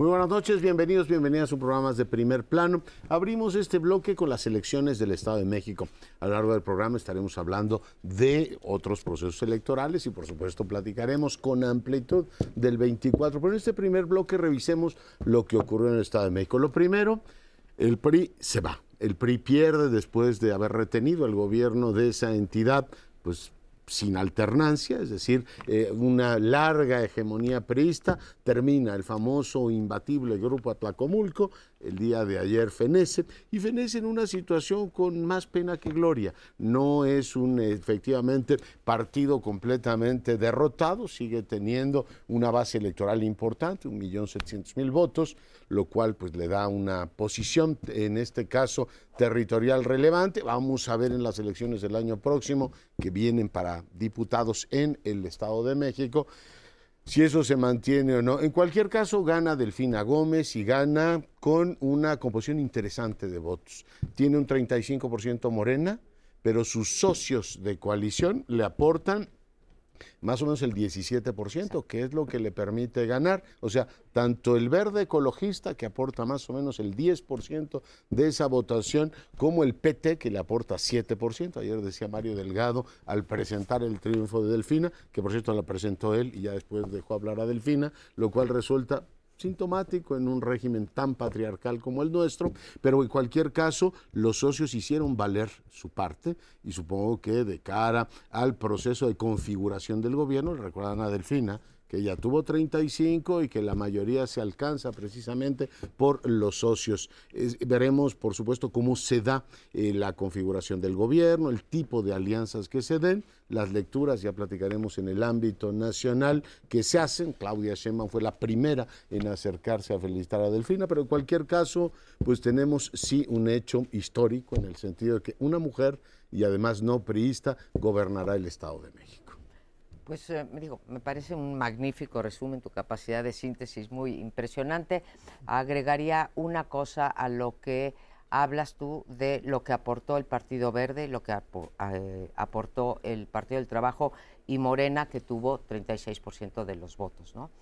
Muy buenas noches, bienvenidos, bienvenidas a su programa de primer plano. Abrimos este bloque con las elecciones del Estado de México. A lo largo del programa estaremos hablando de otros procesos electorales y por supuesto platicaremos con amplitud del 24. Pero en este primer bloque revisemos lo que ocurrió en el Estado de México. Lo primero, el PRI se va. El PRI pierde después de haber retenido el gobierno de esa entidad, pues sin alternancia, es decir, eh, una larga hegemonía priista, termina el famoso imbatible grupo Atlacomulco, el día de ayer fenece, y fenece en una situación con más pena que gloria. No es un efectivamente partido completamente derrotado, sigue teniendo una base electoral importante, un millón setecientos mil votos, lo cual pues le da una posición, en este caso territorial relevante. Vamos a ver en las elecciones del año próximo que vienen para diputados en el Estado de México si eso se mantiene o no. En cualquier caso, gana Delfina Gómez y gana con una composición interesante de votos. Tiene un 35% Morena, pero sus socios de coalición le aportan más o menos el 17%, que es lo que le permite ganar. O sea, tanto el verde ecologista, que aporta más o menos el 10% de esa votación, como el PT, que le aporta 7%. Ayer decía Mario Delgado al presentar el triunfo de Delfina, que por cierto la presentó él y ya después dejó hablar a Delfina, lo cual resulta sintomático en un régimen tan patriarcal como el nuestro, pero en cualquier caso los socios hicieron valer su parte y supongo que de cara al proceso de configuración del gobierno, recuerdan a Delfina, que ya tuvo 35 y que la mayoría se alcanza precisamente por los socios. veremos, por supuesto, cómo se da eh, la configuración del gobierno, el tipo de alianzas que se den, las lecturas, ya platicaremos en el ámbito nacional que se hacen. Claudia Sheinbaum fue la primera en acercarse a felicitar a Delfina, pero en cualquier caso, pues tenemos sí un hecho histórico en el sentido de que una mujer y además no priista gobernará el Estado de México. Pues eh, digo, me parece un magnífico resumen, tu capacidad de síntesis muy impresionante. Agregaría una cosa a lo que hablas tú de lo que aportó el Partido Verde, lo que eh, aportó el Partido del Trabajo y Morena, que tuvo 36% de los votos. ¿no?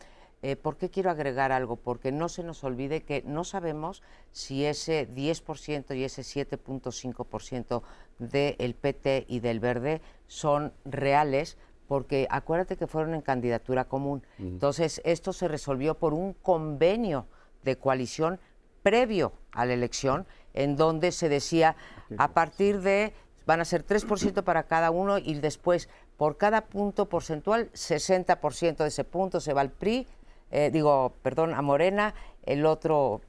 Eh, ¿Por qué quiero agregar algo? Porque no se nos olvide que no sabemos si ese 10% y ese 7.5% del PT y del Verde son reales porque acuérdate que fueron en candidatura común. Entonces, esto se resolvió por un convenio de coalición previo a la elección, en donde se decía, a partir de, van a ser 3% para cada uno y después, por cada punto porcentual, 60% de ese punto se va al PRI, eh, digo, perdón, a Morena, el otro,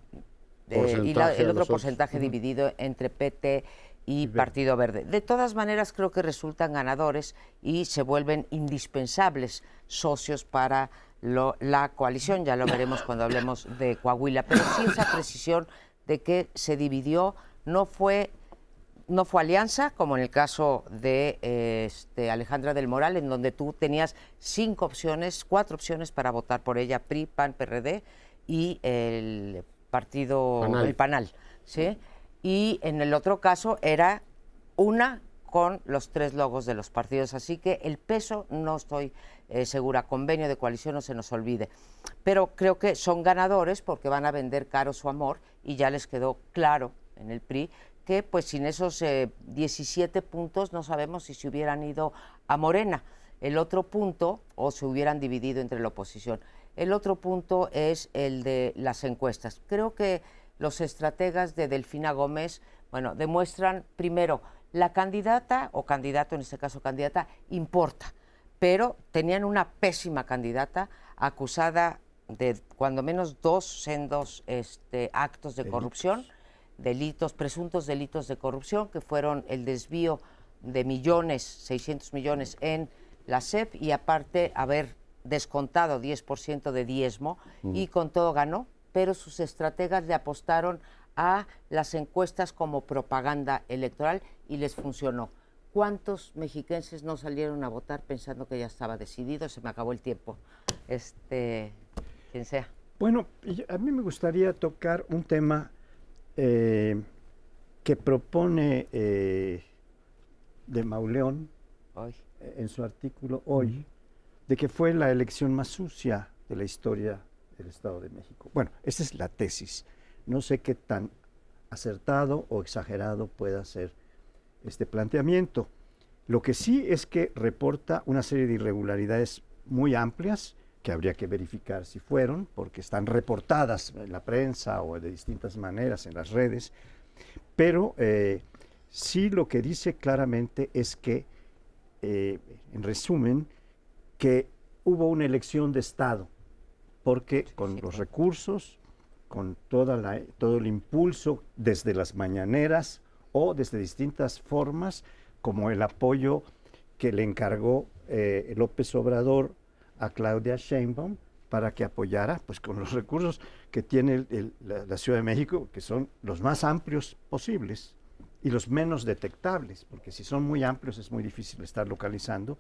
eh, y el otro porcentaje dividido entre PT y Partido Verde. De todas maneras, creo que resultan ganadores y se vuelven indispensables socios para la coalición. Ya lo veremos cuando hablemos de Coahuila. Pero sí esa precisión de que se dividió no fue no fue alianza, como en el caso de este, Alejandra del Moral, en donde tú tenías cinco opciones, cuatro opciones para votar por ella, PRI, PAN, PRD y el partido, el PANAL, ¿sí? Y en el otro caso era una con los tres logos de los partidos. Así que el peso, no estoy eh, segura, convenio de coalición no se nos olvide. Pero creo que son ganadores porque van a vender caro su amor y ya les quedó claro en el PRI que pues sin esos 17 eh, puntos no sabemos si se hubieran ido a Morena. El otro punto, o se hubieran dividido entre la oposición. El otro punto es el de las encuestas. Creo que los estrategas de Delfina Gómez, bueno, demuestran primero, la candidata, o candidato, en este caso candidata, importa, pero tenían una pésima candidata acusada de cuando menos dos sendos este, actos de corrupción, delitos, presuntos delitos de corrupción, que fueron el desvío de millones, 600 millones en la SEP y aparte haber descontado 10% de diezmo y con todo ganó pero sus estrategas le apostaron a las encuestas como propaganda electoral y les funcionó. ¿Cuántos mexiquenses no salieron a votar pensando que ya estaba decidido? Se me acabó el tiempo. Este, quien sea. Bueno, a mí me gustaría tocar un tema eh, que propone eh, de Mauleón en su artículo hoy, de que fue la elección más sucia de la historia el Estado de México. Bueno, esa es la tesis. No sé qué tan acertado o exagerado pueda ser este planteamiento. Lo que sí es que reporta una serie de irregularidades muy amplias que habría que verificar si fueron, porque están reportadas en la prensa o de distintas maneras en las redes, pero eh, sí lo que dice claramente es que, eh, en resumen, que hubo una elección de Estado, porque con los recursos, con toda la, todo el impulso desde las mañaneras o desde distintas formas, como el apoyo que le encargó eh, López Obrador a Claudia Sheinbaum para que apoyara, pues con los recursos que tiene la, Ciudad de México, que son los más amplios posibles y los menos detectables, porque si son muy amplios es muy difícil estar localizando,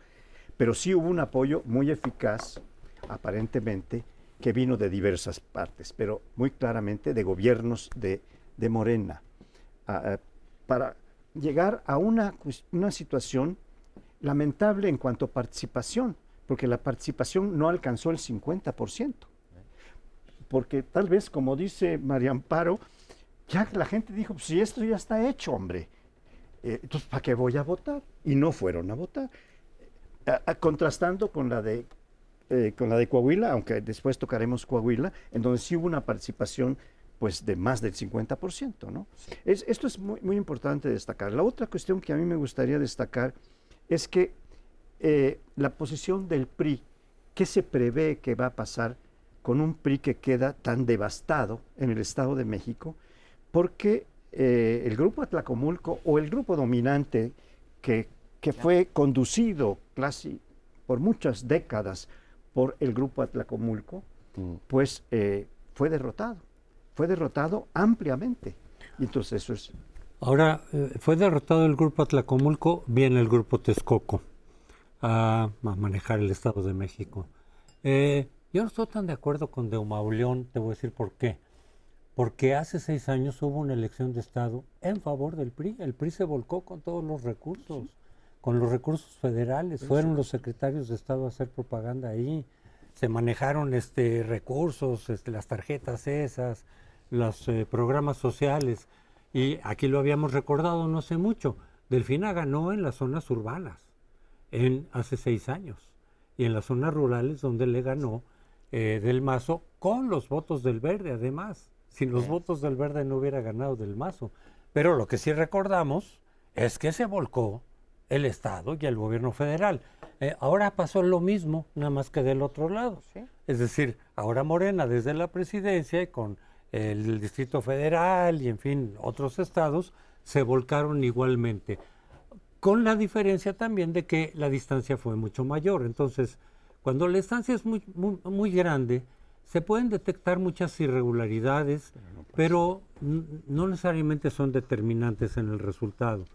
pero sí hubo un apoyo muy eficaz, aparentemente, que vino de diversas partes, pero muy claramente de gobiernos de, Morena, para llegar a una, una situación lamentable en cuanto a participación porque la participación no alcanzó el 50%. Porque tal vez, como dice María Amparo, ya la gente dijo, pues si esto ya está hecho, hombre, eh, entonces ¿para qué voy a votar? Y no fueron a votar. contrastando con la de eh, con la de Coahuila, aunque después tocaremos Coahuila, en donde sí hubo una participación pues de más del 50%, ¿no? Es, esto es muy, muy importante destacar. La otra cuestión que a mí me gustaría destacar es que eh, la posición del PRI, ¿qué se prevé que va a pasar con un PRI que queda tan devastado en el Estado de México? Porque eh, el grupo Atlacomulco o el grupo dominante que, que fue conducido casi por muchas décadas por el grupo Atlacomulco, mm. pues eh, fue derrotado, fue derrotado ampliamente. Y entonces eso es... Ahora, fue derrotado el grupo Atlacomulco, viene el grupo Texcoco a, manejar el Estado de México. Eh, yo no estoy tan de acuerdo con De Mauleón, te voy a decir por qué. Porque hace seis años hubo una elección de Estado en favor del PRI. El PRI se volcó con todos los recursos, con los recursos federales. Fueron los secretarios de Estado a hacer propaganda ahí. Se manejaron este, recursos, este, las tarjetas esas, los eh, programas sociales. Y aquí lo habíamos recordado no sé mucho. Delfina ganó en las zonas urbanas en hace seis años y en las zonas rurales donde le ganó eh, del Mazo con los votos del Verde además. Sin los votos del Verde no hubiera ganado del Mazo. Pero lo que sí recordamos es que se volcó el Estado y el gobierno federal. Eh, ahora pasó lo mismo, nada más que del otro lado. Es decir, ahora Morena desde la presidencia y con el Distrito Federal y en fin otros estados se volcaron igualmente con la diferencia también de que la distancia fue mucho mayor. Entonces, cuando la distancia es muy, muy, grande, se pueden detectar muchas irregularidades, pero, no, necesariamente son determinantes en el resultado.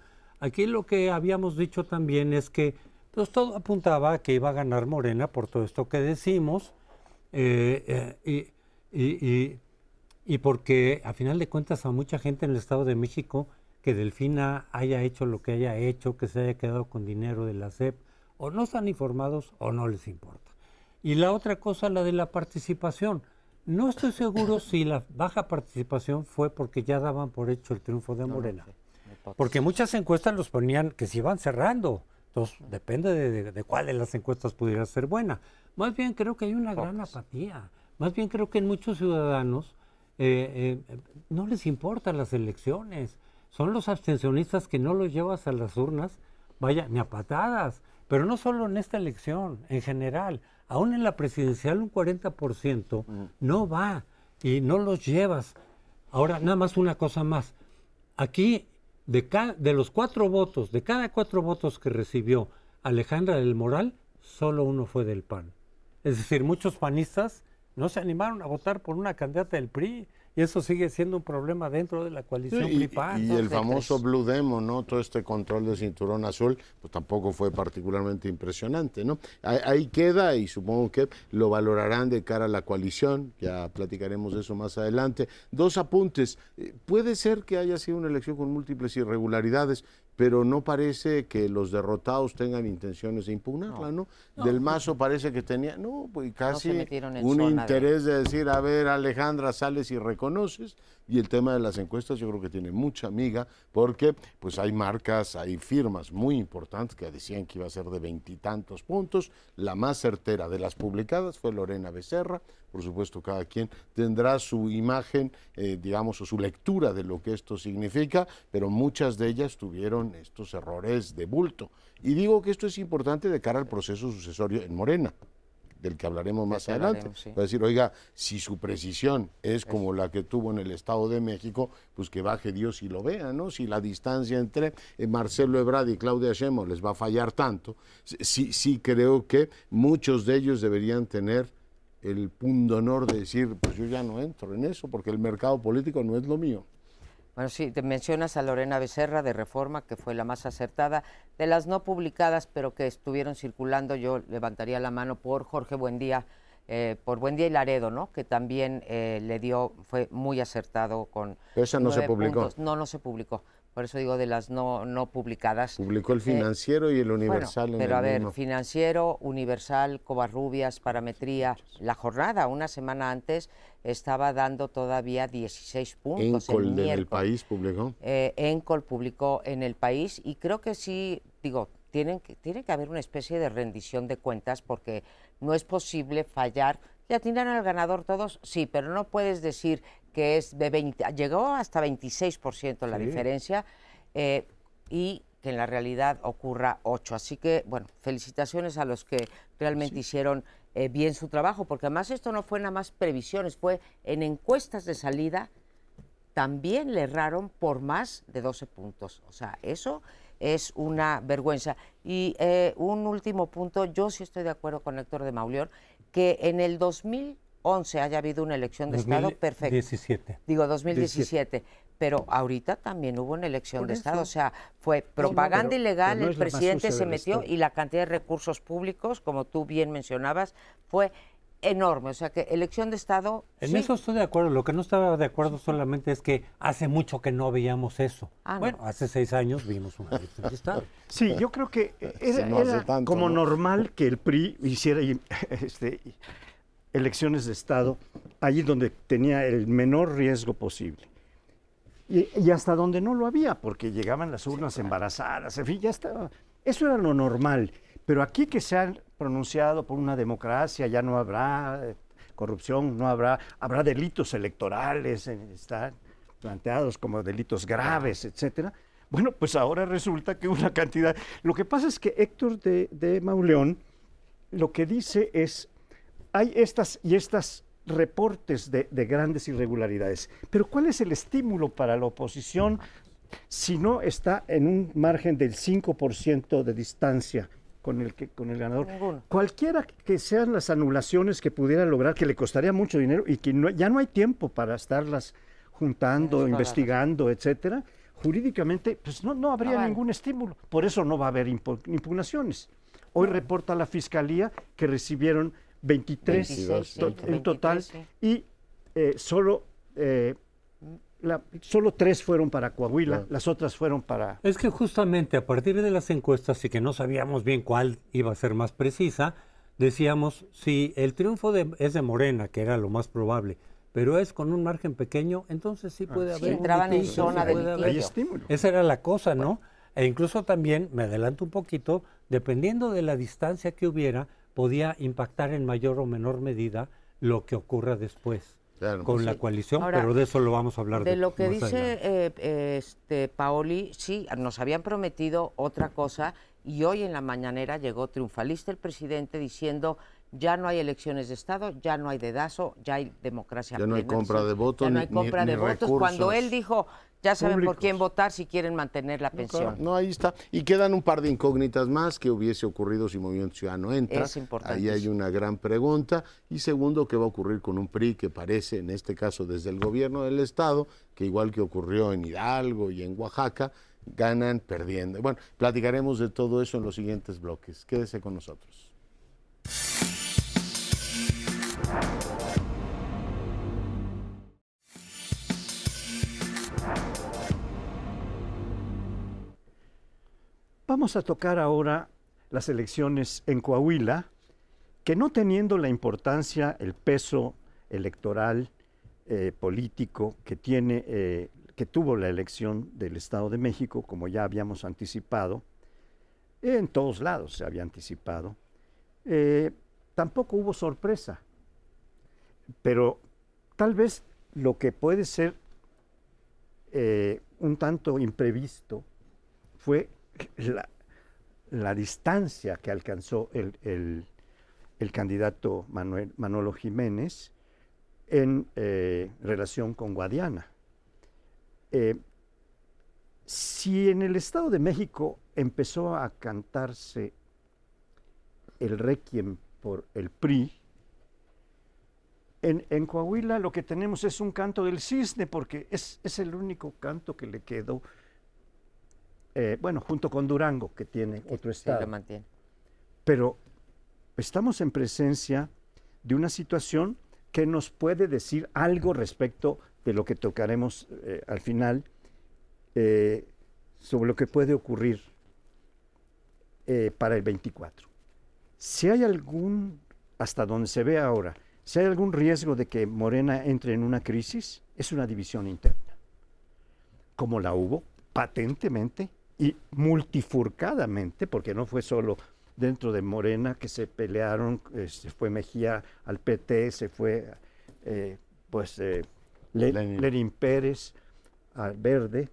Aquí lo que habíamos dicho también es que pues, todo apuntaba a que iba a ganar Morena por todo esto que decimos, eh, eh, y, y porque a final de cuentas a mucha gente en el Estado de México que Delfina haya hecho lo que haya hecho, que se haya quedado con dinero de la SEP, o no están informados o no les importa. Y la otra cosa, la de la participación. No estoy seguro si la baja participación fue porque ya daban por hecho el triunfo de Morena. Porque muchas encuestas los ponían que se iban cerrando. Entonces, depende de, cuál de las encuestas pudiera ser buena. Más bien creo que hay una gran apatía. Más bien creo que en muchos ciudadanos eh, eh, no les importan las elecciones son los abstencionistas que no los llevas a las urnas, vaya, ni a patadas, pero no solo en esta elección, en general, aún en la presidencial un 40% no va y no los llevas. Ahora, nada más una cosa más. Aquí, de, de los cuatro votos, de cada cuatro votos que recibió Alejandra del Moral, solo uno fue del PAN. Es decir, muchos panistas no se animaron a votar por una candidata del PRI y eso sigue siendo un problema dentro de la coalición y, Y el famoso Blue Demo, ¿no? Todo este control del cinturón azul, pues tampoco fue particularmente impresionante, ¿no? Ahí, queda y supongo que lo valorarán de cara a la coalición, ya platicaremos de eso más adelante. Dos apuntes. Eh, puede ser que haya sido una elección con múltiples irregularidades, pero no parece que los derrotados tengan intenciones de impugnarla, ¿no? Del Mazo parece que tenía, no, pues casi un interés de... decir, a ver, Alejandra, sales y reconoces, y el tema de las encuestas yo creo que tiene mucha amiga, porque pues hay marcas, hay firmas muy importantes que decían que iba a ser de veintitantos puntos, la más certera de las publicadas fue Lorena Becerra, por supuesto cada quien tendrá su imagen, eh, digamos, o su lectura de lo que esto significa, pero muchas de ellas tuvieron estos errores de bulto. Y digo que esto es importante de cara al proceso sucesorio en Morena del que hablaremos más adelante. Va a decir, oiga, si su precisión es como la que tuvo en el Estado de México, pues que baje Dios y lo vea, ¿no? Si la distancia entre eh, Marcelo Ebrard y Claudia Sheinbaum les va a fallar tanto, sí, sí creo que muchos de ellos deberían tener el punto honor de decir, pues yo ya no entro en eso, porque el mercado político no es lo mío. Bueno, sí, te mencionas a Lorena Becerra de Reforma, que fue la más acertada. De las no publicadas, pero que estuvieron circulando, yo levantaría la mano por Jorge Buendía, eh, por Buendía y Laredo, ¿no? Que también eh, le dio, fue muy acertado con. Esa no se publicó. No, no se publicó por eso digo de las no, no publicadas. Publicó el eh, financiero y el universal. Bueno, pero a ver, financiero, universal, Covarrubias, parametría. La jornada, una semana antes, estaba dando todavía 16 puntos. Encol en el país publicó. Eh, Encol publicó en el país y creo que sí, digo, tienen que, tiene que haber una especie de rendición de cuentas porque no es posible fallar. ¿Ya tienen al ganador todos? Sí, pero no puedes decir que es de 20, llegó hasta 26% la diferencia eh, y que en la realidad ocurra 8. Así que, bueno, felicitaciones a los que realmente hicieron eh, bien su trabajo, porque además esto no fue nada más previsiones, fue en encuestas de salida también le erraron por más de 12 puntos. O sea, eso es una vergüenza. Y eh, un último punto, yo sí estoy de acuerdo con Héctor de Mauleón, que en el 2000 11 haya habido una elección de Estado, perfecto. 2017. Digo 2017. Pero ahorita también hubo una elección de Estado, o sea, fue propaganda ilegal, el presidente se metió y la cantidad de recursos públicos, como tú bien mencionabas, fue enorme. O sea que elección de Estado. En eso estoy de acuerdo. Lo que no estaba de acuerdo solamente es que hace mucho que no veíamos eso. Ah, bueno, hace seis años vimos una elección de Estado. Sí, yo creo que era, como normal que el PRI hiciera este, elecciones de Estado, allí donde tenía el menor riesgo posible. Y, hasta donde no lo había, porque llegaban las urnas embarazadas, en fin, ya estaba. Eso era lo normal. Pero aquí que se han pronunciado por una democracia, ya no habrá eh, corrupción, no habrá, habrá delitos electorales, eh, están planteados como delitos graves, etcétera. Bueno, pues ahora resulta que una cantidad. Lo que pasa es que Héctor de, de Mauleón lo que dice es hay estas y estas reportes de, grandes irregularidades. Pero ¿cuál es el estímulo para la oposición si no está en un margen del 5% de distancia con el, que, con el ganador? Cualquiera que sean las anulaciones que pudiera lograr, que le costaría mucho dinero y que ya no hay tiempo para estarlas juntando, investigando, etcétera, jurídicamente pues no, no habría ningún estímulo. Por eso no va a haber impugnaciones. Hoy reporta la Fiscalía que recibieron 23 en total y eh, solo, eh, solo tres fueron para Coahuila, las otras fueron para... Es que justamente a partir de las encuestas y que no sabíamos bien cuál iba a ser más precisa, decíamos, si el triunfo de, es de Morena, que era lo más probable, pero es con un margen pequeño, entonces sí puede ah, haber... entraban en zona de estímulo. Esa era la cosa, ¿no? E incluso también, me adelanto un poquito, dependiendo de la distancia que hubiera, podía impactar en mayor o menor medida lo que ocurra después. con la coalición, pero de eso lo vamos a hablar. De, de lo que dice eh, este Paoli, sí, nos habían prometido otra cosa y hoy en la mañanera llegó triunfalista el presidente diciendo ya no hay elecciones de Estado, ya no hay dedazo, ya hay democracia. Ya no hay compra de votos. Ya no hay compra de votos. Cuando él dijo ya saben por quién votar si quieren mantener la pensión. No, ahí está. Y quedan un par de incógnitas más que hubiese ocurrido si Movimiento Ciudadano entra. Es importante. Ahí hay una gran pregunta. Y segundo, ¿qué va a ocurrir con un PRI que parece, en este caso desde el gobierno del Estado, que igual que ocurrió en Hidalgo y en Oaxaca, ganan perdiendo? Bueno, platicaremos de todo eso en los siguientes bloques. Quédese con nosotros. Vamos a tocar ahora las elecciones en Coahuila, que no teniendo la importancia, el peso electoral, eh, político que tiene, eh, que tuvo la elección del Estado de México, como ya habíamos anticipado, en todos lados se había anticipado, eh, tampoco hubo sorpresa. Pero tal vez lo que puede ser un tanto imprevisto fue la, distancia que alcanzó el, candidato Manuel, Manolo Jiménez en eh, relación con Guadiana. Eh, si en el Estado de México empezó a cantarse el requiem por el PRI, en, Coahuila lo que tenemos es un canto del cisne, porque es, es el único canto que le quedó eh, bueno, junto con Durango, que tiene otro estado. mantiene. Pero estamos en presencia de una situación que nos puede decir algo respecto de lo que tocaremos eh, al final, eh, sobre lo que puede ocurrir para el 24. Si hay algún, hasta donde se ve ahora, si hay algún riesgo de que Morena entre en una crisis, es una división interna, como la hubo patentemente y multifurcadamente, porque no fue solo dentro de Morena que se pelearon, eh, se fue Mejía al PT, se fue eh, pues eh, Lenin. Pérez al Verde,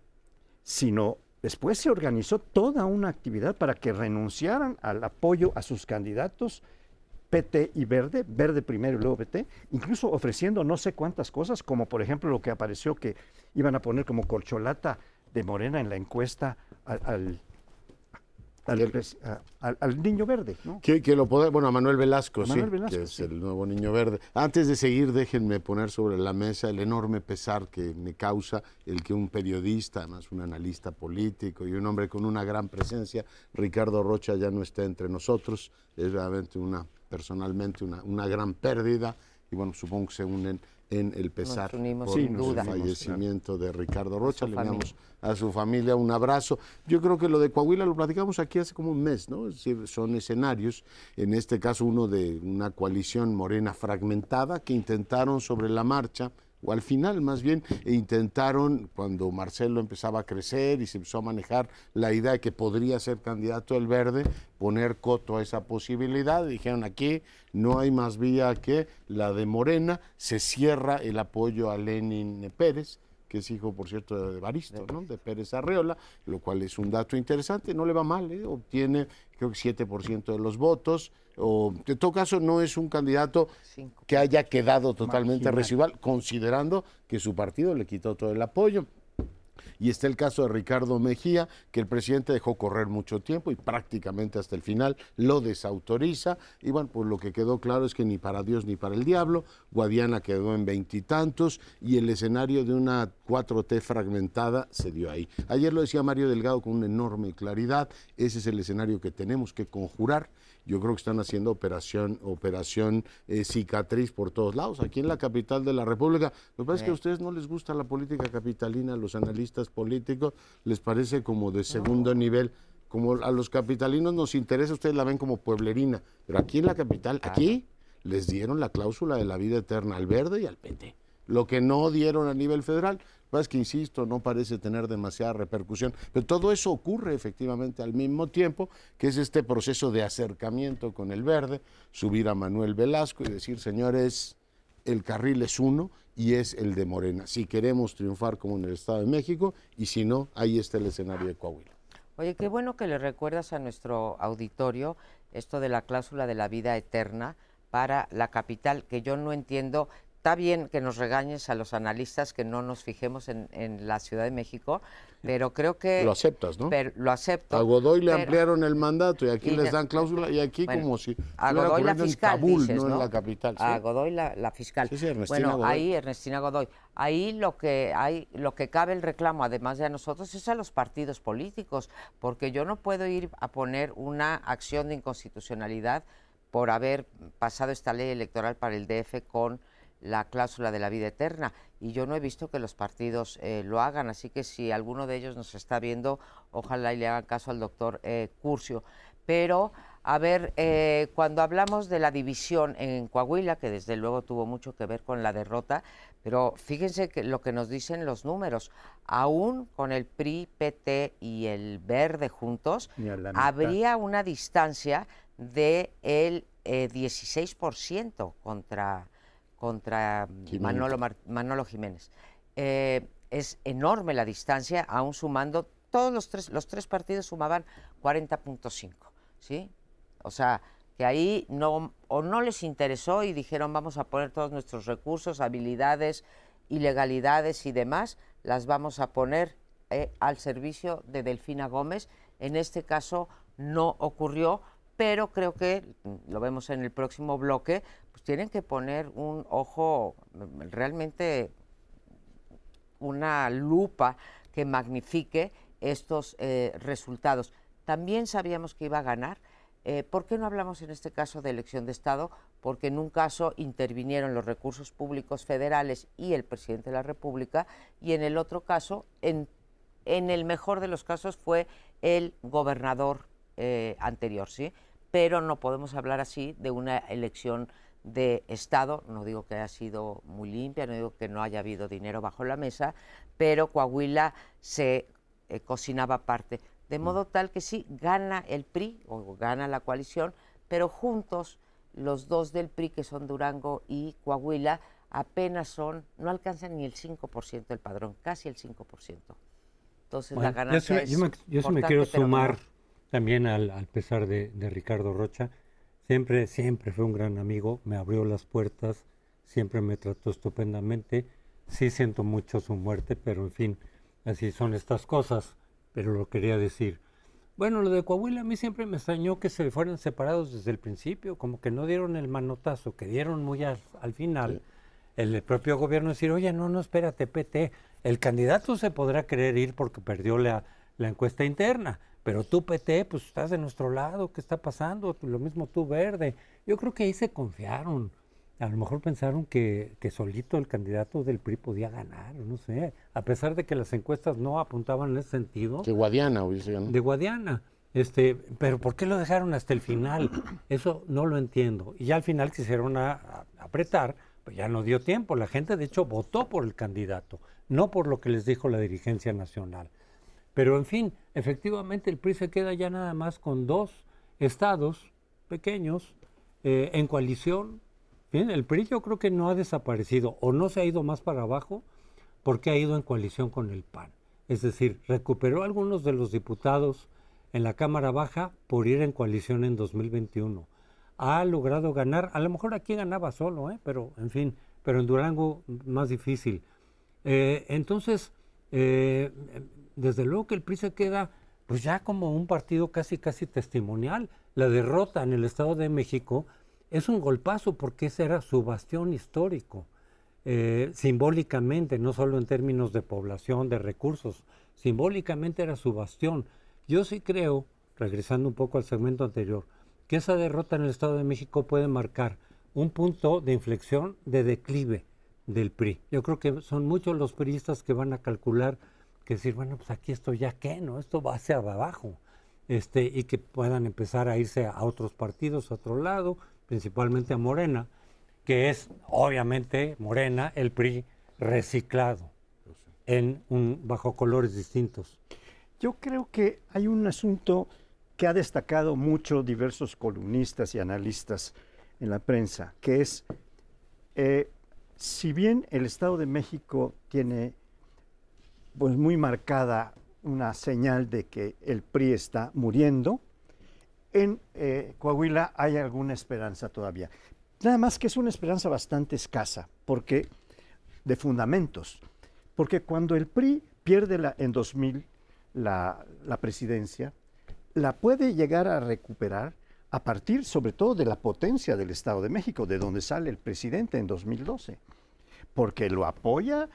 sino después se organizó toda una actividad para que renunciaran al apoyo a sus candidatos PT y Verde, Verde primero y luego PT, incluso ofreciendo no sé cuántas cosas, como por ejemplo lo que apareció que iban a poner como corcholata de Morena en la encuesta al, al, niño verde. ¿no? Que, lo puede, bueno, a Manuel Velasco, sí, que es el nuevo niño verde. Antes de seguir, déjenme poner sobre la mesa el enorme pesar que me causa el que un periodista, además un analista político y un hombre con una gran presencia, Ricardo Rocha, ya no esté entre nosotros. Es realmente una, personalmente, una, una gran pérdida y bueno, supongo que se unen en el pesar por el fallecimiento de Ricardo Rocha. Le damos a su familia un abrazo. Yo creo que lo de Coahuila lo platicamos aquí hace como un mes, ¿no? Es decir, son escenarios, en este caso uno de una coalición morena fragmentada que intentaron sobre la marcha o al final más bien intentaron, cuando Marcelo empezaba a crecer y se empezó a manejar la idea de que podría ser candidato del verde, poner coto a esa posibilidad. Dijeron aquí no hay más vía que la de Morena, se cierra el apoyo a Lenin Pérez que es hijo, por cierto, de Baristo, ¿no? de Pérez Arreola, lo cual es un dato interesante, no le va mal, ¿eh? obtiene creo que 7% de los votos, o en todo caso no es un candidato que haya quedado totalmente residual, considerando que su partido le quitó todo el apoyo. Y está el caso de Ricardo Mejía, que el presidente dejó correr mucho tiempo y prácticamente hasta el final lo desautoriza. Y bueno, pues lo que quedó claro es que ni para Dios ni para el diablo, Guadiana quedó en veintitantos y, el escenario de una 4T fragmentada se dio ahí. Ayer lo decía Mario Delgado con una enorme claridad, ese es el escenario que tenemos que conjurar yo creo que están haciendo operación, operación eh, cicatriz por todos lados. Aquí en la capital de la República, me parece que a ustedes no les gusta la política capitalina, a los analistas políticos les parece como de segundo nivel. Como a los capitalinos nos interesa, ustedes la ven como pueblerina, pero aquí en la capital, aquí les dieron la cláusula de la vida eterna al verde y al PT. Lo que no dieron a nivel federal, es que, insisto, no parece tener demasiada repercusión, pero todo eso ocurre efectivamente al mismo tiempo, que es este proceso de acercamiento con el verde, subir a Manuel Velasco y decir, señores, el carril es uno y es el de Morena. Si queremos triunfar como en el Estado de México y si no, ahí está el escenario de Coahuila. Oye, qué bueno que le recuerdas a nuestro auditorio esto de la cláusula de la vida eterna para la capital, que yo no entiendo está bien que nos regañes a los analistas que no nos fijemos en, la Ciudad de México, pero creo que... Lo aceptas, ¿no? Pero, lo acepto. A Godoy le ampliaron el mandato y aquí les dan cláusula y aquí como si... A Godoy la fiscal, Kabul, no, en la capital. A Godoy la, fiscal. Sí, sí, Ernestina bueno, ahí Ernestina Godoy. Ahí lo que hay, lo que cabe el reclamo, además de a nosotros, es a los partidos políticos, porque yo no puedo ir a poner una acción de inconstitucionalidad por haber pasado esta ley electoral para el DF con la cláusula de la vida eterna. Y yo no he visto que los partidos eh, lo hagan, así que si alguno de ellos nos está viendo, ojalá y le hagan caso al doctor eh, Curcio. Pero, a ver, eh, cuando hablamos de la división en Coahuila, que desde luego tuvo mucho que ver con la derrota, pero fíjense que lo que nos dicen los números, aún con el PRI, PT y el Verde juntos, habría una distancia de el 16% contra contra Manolo, Manolo, Jiménez. Eh, es enorme la distancia, aún sumando, todos los tres, los tres partidos sumaban 40.5, ¿sí? O sea, que ahí no, o no les interesó y dijeron vamos a poner todos nuestros recursos, habilidades, ilegalidades y demás, las vamos a poner eh, al servicio de Delfina Gómez. En este caso no ocurrió, pero creo que, lo vemos en el próximo bloque, pues tienen que poner un ojo, realmente una lupa que magnifique estos eh, resultados. También sabíamos que iba a ganar. Eh, ¿Por qué no hablamos en este caso de elección de Estado? Porque en un caso intervinieron los recursos públicos federales y el presidente de la República, y en el otro caso, en, en el mejor de los casos, fue el gobernador eh, anterior, ¿sí? Pero no podemos hablar así de una elección de Estado, no digo que haya sido muy limpia, no digo que no haya habido dinero bajo la mesa, pero Coahuila se eh, cocinaba aparte. De mm. modo tal que sí, gana el PRI o gana la coalición, pero juntos los dos del PRI, que son Durango y Coahuila, apenas son, no alcanzan ni el 5% del padrón, casi el 5%. Entonces la ganancia yo, me, yo me quiero sumar también al, pesar de Ricardo Rocha Siempre, siempre fue un gran amigo, me abrió las puertas, siempre me trató estupendamente. Sí siento mucho su muerte, pero en fin, así son estas cosas. Pero lo quería decir. Bueno, lo de Coahuila a mí siempre me extrañó que se fueran separados desde el principio, como que no dieron el manotazo, que dieron muy al, final. El, propio gobierno decir, oye, no, no, espérate, PT, el candidato se podrá querer ir porque perdió la, la encuesta interna, pero tú, PT, pues estás de nuestro lado, ¿qué está pasando? Lo mismo tú, Verde. Yo creo que ahí se confiaron. A lo mejor pensaron que, que solito el candidato del PRI podía ganar, no sé. A pesar de que las encuestas no apuntaban en ese sentido. De Guadiana hubiese De Guadiana. Este, pero ¿por qué lo dejaron hasta el final? Eso no lo entiendo. Y ya al final quisieron apretar, pues ya no dio tiempo. La gente, de hecho, votó por el candidato, no por lo que les dijo la dirigencia nacional. Pero en fin, efectivamente el PRI se queda ya nada más con dos estados pequeños eh, en coalición. El PRI yo creo que no ha desaparecido o no se ha ido más para abajo porque ha ido en coalición con el PAN. Es decir, recuperó algunos de los diputados en la Cámara Baja por ir en coalición en 2021. Ha logrado ganar, a lo mejor aquí ganaba solo, ¿eh? pero en fin, pero en Durango más difícil. Eh, entonces, eh, desde luego que el PRI se queda pues ya como un partido casi casi testimonial. La derrota en el Estado de México es un golpazo porque ese era su bastión histórico, eh, simbólicamente, no solo en términos de población, de recursos, simbólicamente era su bastión. Yo sí creo, regresando un poco al segmento anterior, que esa derrota en el Estado de México puede marcar un punto de inflexión de declive del PRI. Yo creo que son muchos los priistas que van a calcular que decir, bueno, pues aquí esto ya qué, ¿no? Esto va hacia abajo. Este, y que puedan empezar a irse a otros partidos, a otro lado, principalmente a Morena, que es obviamente Morena, el PRI reciclado en un, bajo colores distintos. Yo creo que hay un asunto que ha destacado mucho diversos columnistas y analistas en la prensa, que es, eh, si bien el Estado de México tiene pues muy marcada una señal de que el PRI está muriendo. En eh, Coahuila hay alguna esperanza todavía. Nada más que es una esperanza bastante escasa, porque de fundamentos. Porque cuando el PRI pierde la, en 2000 la, la presidencia, la puede llegar a recuperar a partir sobre todo de la potencia del Estado de México, de donde sale el presidente en 2012, porque lo apoya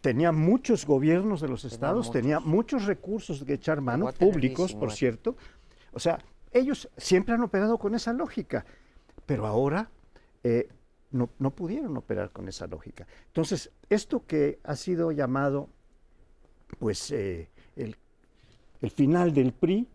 tenía muchos gobiernos de los estados, tenía muchos recursos que echar mano, públicos, por cierto. O sea, ellos siempre han operado con esa lógica, pero ahora eh, no, no pudieron operar con esa lógica. Entonces, esto que ha sido llamado, pues, eh, el, el final del PRI,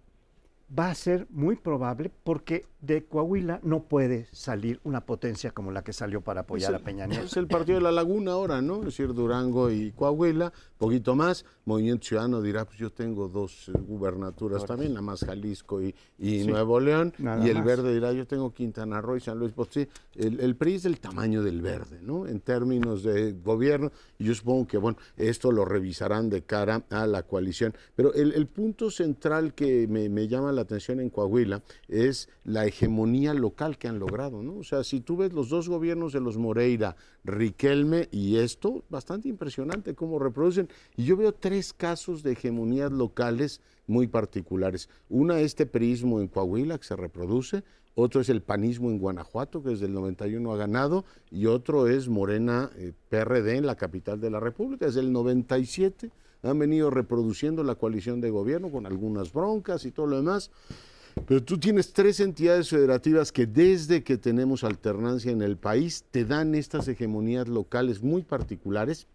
va a ser muy probable porque de Coahuila no puede salir una potencia como la que salió para apoyar a Peña Nieto. Es el partido de la Laguna ahora, ¿no? Es decir, Durango y Coahuila, poquito más. Movimiento Ciudadano dirá, pues yo tengo dos eh, gubernaturas también, la más Jalisco y, y Nuevo León. nada Y el más. Verde dirá, yo tengo Quintana Roo y San Luis Potosí. El, el PRI es del tamaño del Verde, ¿no? En términos de gobierno. Y yo supongo que, bueno, esto lo revisarán de cara a la coalición. Pero el, el punto central que me, me llama la atención en Coahuila es la hegemonía local que han logrado, ¿no? O sea, si tú ves los dos gobiernos de los Moreira, Riquelme y esto, bastante impresionante cómo reproducen. Y yo veo tres casos de hegemonías locales muy particulares. Una, este prismo en Coahuila que se reproduce, otro es el panismo en Guanajuato, que desde el 91 ha ganado, y otro es Morena eh, PRD en la capital de la República, desde el 97 han venido reproduciendo la coalición de gobierno con algunas broncas y todo lo demás. Pero tú tienes tres entidades federativas que desde que tenemos alternancia en el país te dan estas hegemonías locales muy particulares.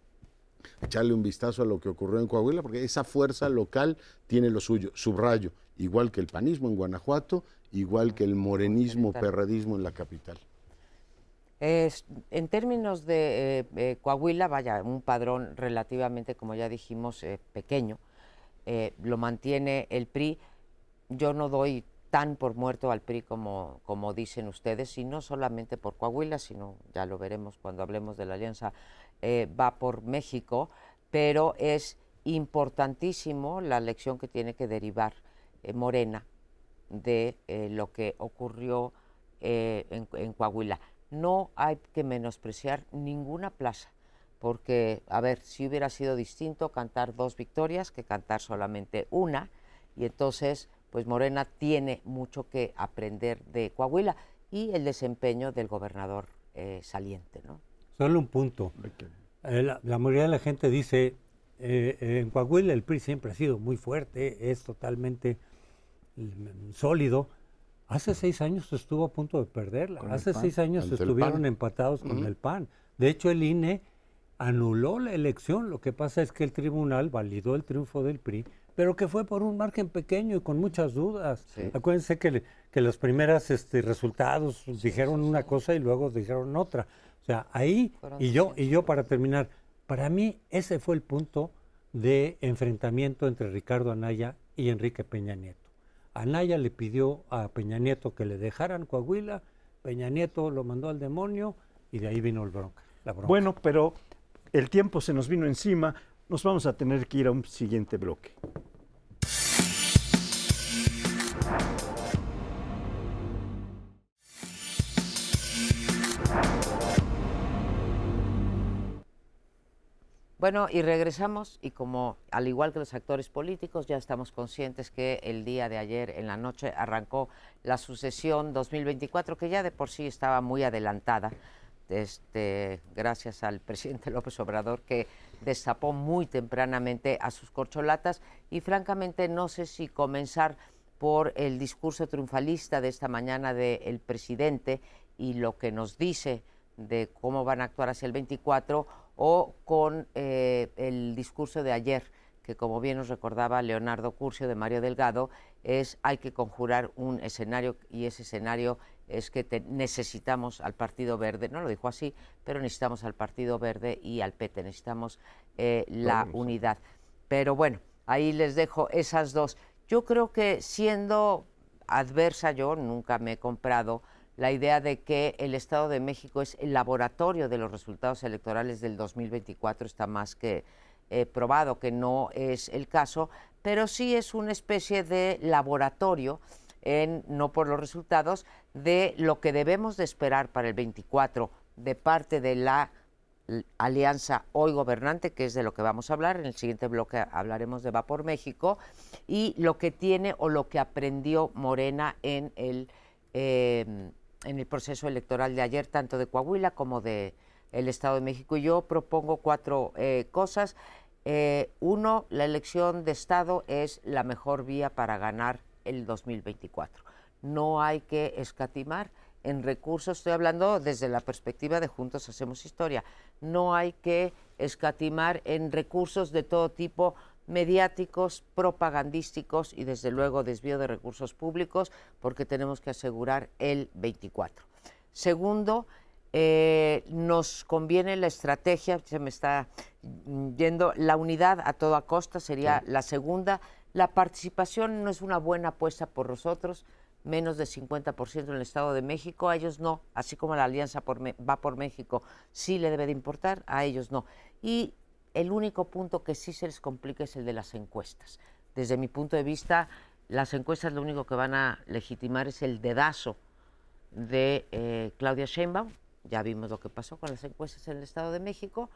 Echarle un vistazo a lo que ocurrió en Coahuila, porque esa fuerza local tiene lo suyo, subrayo, igual que el panismo en Guanajuato, igual que el morenismo, perredismo en la capital. Es- en términos de eh, eh, Coahuila, vaya, un padrón relativamente, como ya dijimos, eh, pequeño, eh, lo mantiene el PRI. Yo no doy tan por muerto al PRI como, como dicen ustedes, y no solamente por Coahuila, sino ya lo veremos cuando hablemos de la alianza, eh, va por México, pero es importantísimo la lección que tiene que derivar eh, Morena de eh, lo que ocurrió en Coahuila. No hay que menospreciar ninguna plaza, porque, a ver, si hubiera sido distinto cantar dos victorias que cantar solamente una, y entonces, pues Morena tiene mucho que aprender de Coahuila y el desempeño del gobernador eh, saliente, ¿no? Solo un punto. Eh, la, la mayoría de la gente dice, eh, eh, en Coahuila el PRI siempre ha sido muy fuerte, es totalmente mm, sólido. Hace seis años estuvo a punto de perderla. Hace seis años estuvieron empatados con el PAN. De hecho, el INE anuló la elección. Lo que pasa es que el tribunal validó el triunfo del PRI, pero que fue por un margen pequeño y con muchas dudas. Sí. Acuérdense que, le- que los primeros este, resultados dijeron una cosa y luego dijeron otra. O sea, ahí, Fueron y yo, y yo para terminar, para mí ese fue el punto de enfrentamiento entre Ricardo Anaya y Enrique Peña Nieto. Anaya le pidió a Peña Nieto que le dejaran Coahuila, Peña Nieto lo mandó al demonio y de ahí vino el bronca, la bronca. Bueno, pero el tiempo se nos vino encima, nos vamos a tener que ir a un siguiente bloque. Bueno, y regresamos y como al igual que los actores políticos ya estamos conscientes que el día de ayer en la noche arrancó la sucesión 2024 que ya de por sí estaba muy adelantada. Este, gracias al presidente López Obrador que destapó muy tempranamente a sus corcholatas y francamente no sé si comenzar por el discurso triunfalista de esta mañana del presidente y lo que nos dice de cómo van a actuar hacia el 24 o con eh, el discurso de ayer, que como bien nos recordaba Leonardo Curcio de Mario Delgado, es hay que conjurar un escenario y ese escenario es que te- necesitamos al Partido Verde, no lo dijo así, pero necesitamos al Partido Verde y al PT, necesitamos eh, la unidad. Pero bueno, ahí les dejo esas dos. Yo creo que siendo adversa, yo nunca me he comprado la idea de que el Estado de México es el laboratorio de los resultados electorales del 2024, está más que eh, probado que no es el caso, pero sí es una especie de laboratorio, en, no por los resultados, de lo que debemos de esperar para el 24 de parte de la alianza hoy gobernante, que es de lo que vamos a hablar. En el siguiente bloque hablaremos de Va por México y lo que tiene o lo que aprendió Morena en el, eh, en el proceso electoral de ayer, tanto de Coahuila como de el Estado de México. Yo propongo cuatro eh, cosas. Eh, uno, la elección de Estado es la mejor vía para ganar el 2024. No hay que escatimar en recursos, estoy hablando desde la perspectiva de Juntos Hacemos Historia, no hay que escatimar en recursos de todo tipo mediáticos, propagandísticos y desde luego desvío de recursos públicos porque tenemos que asegurar el 24. Segundo, eh, nos conviene la estrategia, se me está yendo, la unidad a toda costa sería la segunda. La participación no es una buena apuesta por nosotros, menos de 50% en el Estado de México, a ellos no, así como la Alianza va por México, sí le debe de importar, a ellos no. Y el único punto que sí se les complica es el de las encuestas. Desde mi punto de vista, las encuestas lo único que van a legitimar es el dedazo de eh, Claudia Sheinbaum. Ya vimos lo que pasó con las encuestas en el Estado de México,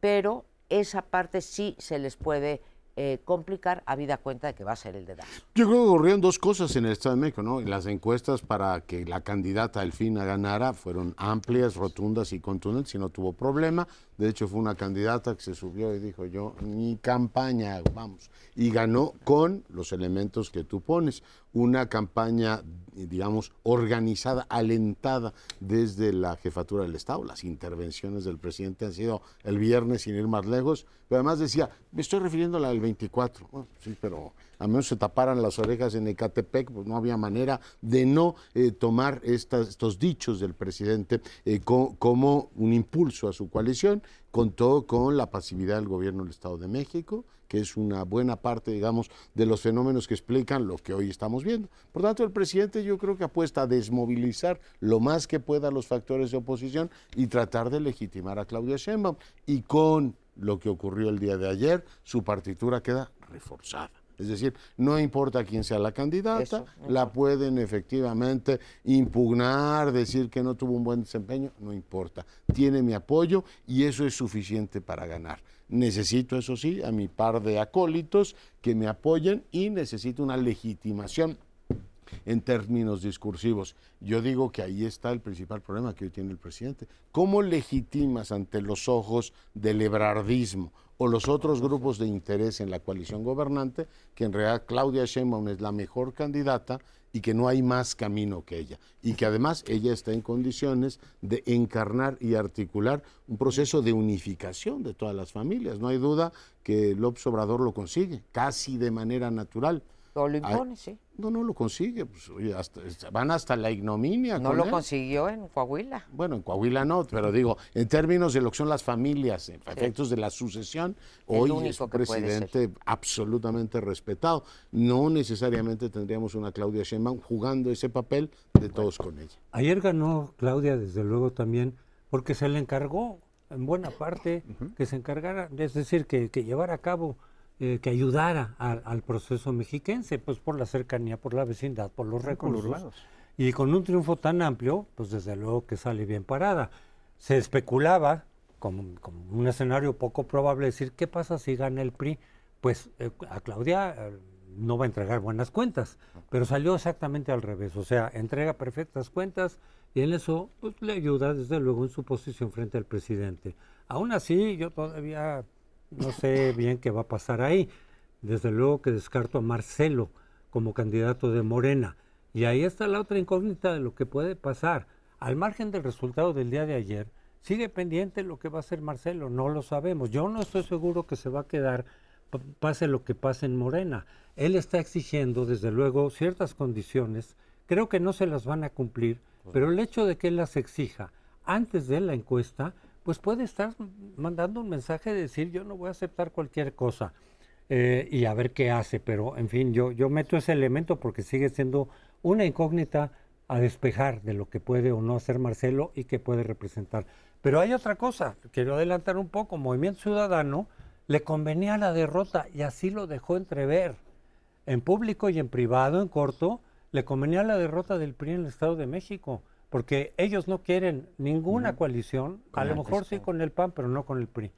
pero esa parte sí se les puede eh, complicar habida cuenta de que va a ser el dedazo. Yo creo que ocurrieron dos cosas en el Estado de México, ¿no? Las encuestas para que la candidata Delfina ganara fueron amplias, rotundas y contundentes y no tuvo problema. De hecho, fue una candidata que se subió y dijo yo, mi campaña, vamos, y ganó con los elementos que tú pones. Una campaña, digamos, organizada, alentada desde la jefatura del Estado. Las intervenciones del presidente han sido el viernes, sin ir más lejos, pero además decía, me estoy refiriendo a la del 24. Bueno, sí, pero a menos se taparan las orejas en Ecatepec, pues no había manera de no eh, tomar estos dichos del presidente eh, como un impulso a su coalición, contó con la pasividad del gobierno del Estado de México, que es una buena parte, digamos, de los fenómenos que explican lo que hoy estamos viendo. Por tanto, el presidente yo creo que apuesta a desmovilizar lo más que pueda los factores de oposición y tratar de legitimar a Claudia Sheinbaum. Y con lo que ocurrió el día de ayer, su partitura queda reforzada. Es decir, no importa quién sea la candidata, la pueden efectivamente impugnar, decir que no tuvo un buen desempeño, no importa. Tiene mi apoyo y eso es suficiente para ganar. Necesito, eso sí, a mi par de acólitos que me apoyen y necesito una legitimación en términos discursivos. Yo digo que ahí está el principal problema que hoy tiene el presidente. ¿Cómo legitimas ante los ojos del ebrardismo o los otros grupos de interés en la coalición gobernante que en realidad Claudia Sheinbaum es la mejor candidata y que no hay más camino que ella y que además ella está en condiciones de encarnar y articular un proceso de unificación de todas las familias. No hay duda que López Obrador lo consigue, casi de manera natural. Lo impone, sí. No, no lo consigue. Pues, van hasta la ignominia. No lo consiguió en Coahuila. Bueno, en Coahuila no, pero digo, en términos de lo que son las familias, en efectos de la sucesión, hoy es un presidente absolutamente respetado. No necesariamente tendríamos una Claudia Sheinbaum jugando ese papel de todos con ella. Ayer ganó Claudia, desde luego, también, porque se le encargó, en buena parte, que se encargara, es decir, que, que llevara a cabo eh, que ayudara al proceso mexiquense, pues por la cercanía, por la vecindad, por los recursos. y con un triunfo tan amplio, pues desde luego que sale bien parada. Se especulaba, como, un escenario poco probable, decir, ¿qué pasa si gana el PRI? Pues eh, a Claudia eh, no va a entregar buenas cuentas, pero salió exactamente al revés, o sea, entrega perfectas cuentas y en eso pues, le ayuda desde luego en su posición frente al presidente. Aún así, yo todavía no sé bien qué va a pasar ahí. Desde luego que descarto a Marcelo como candidato de Morena. Y ahí está la otra incógnita de lo que puede pasar. Al margen del resultado del día de ayer, sigue pendiente lo que va a hacer Marcelo, no lo sabemos. Yo no estoy seguro que se va a quedar, pase lo que pase en Morena. Él está exigiendo, desde luego, ciertas condiciones. Creo que no se las van a cumplir, pero el hecho de que él las exija antes de la encuesta, pues puede estar mandando un mensaje de decir yo no voy a aceptar cualquier cosa eh, y a ver qué hace, pero en fin, yo, yo meto ese elemento porque sigue siendo una incógnita a despejar de lo que puede o no hacer Marcelo y que puede representar. Pero hay otra cosa, quiero adelantar un poco, Movimiento Ciudadano le convenía la derrota y así lo dejó entrever. En público y en privado, en corto, le convenía la derrota del PRI en el Estado de México porque ellos no quieren ninguna coalición, a lo mejor sí con el PAN, pero no con el PRI.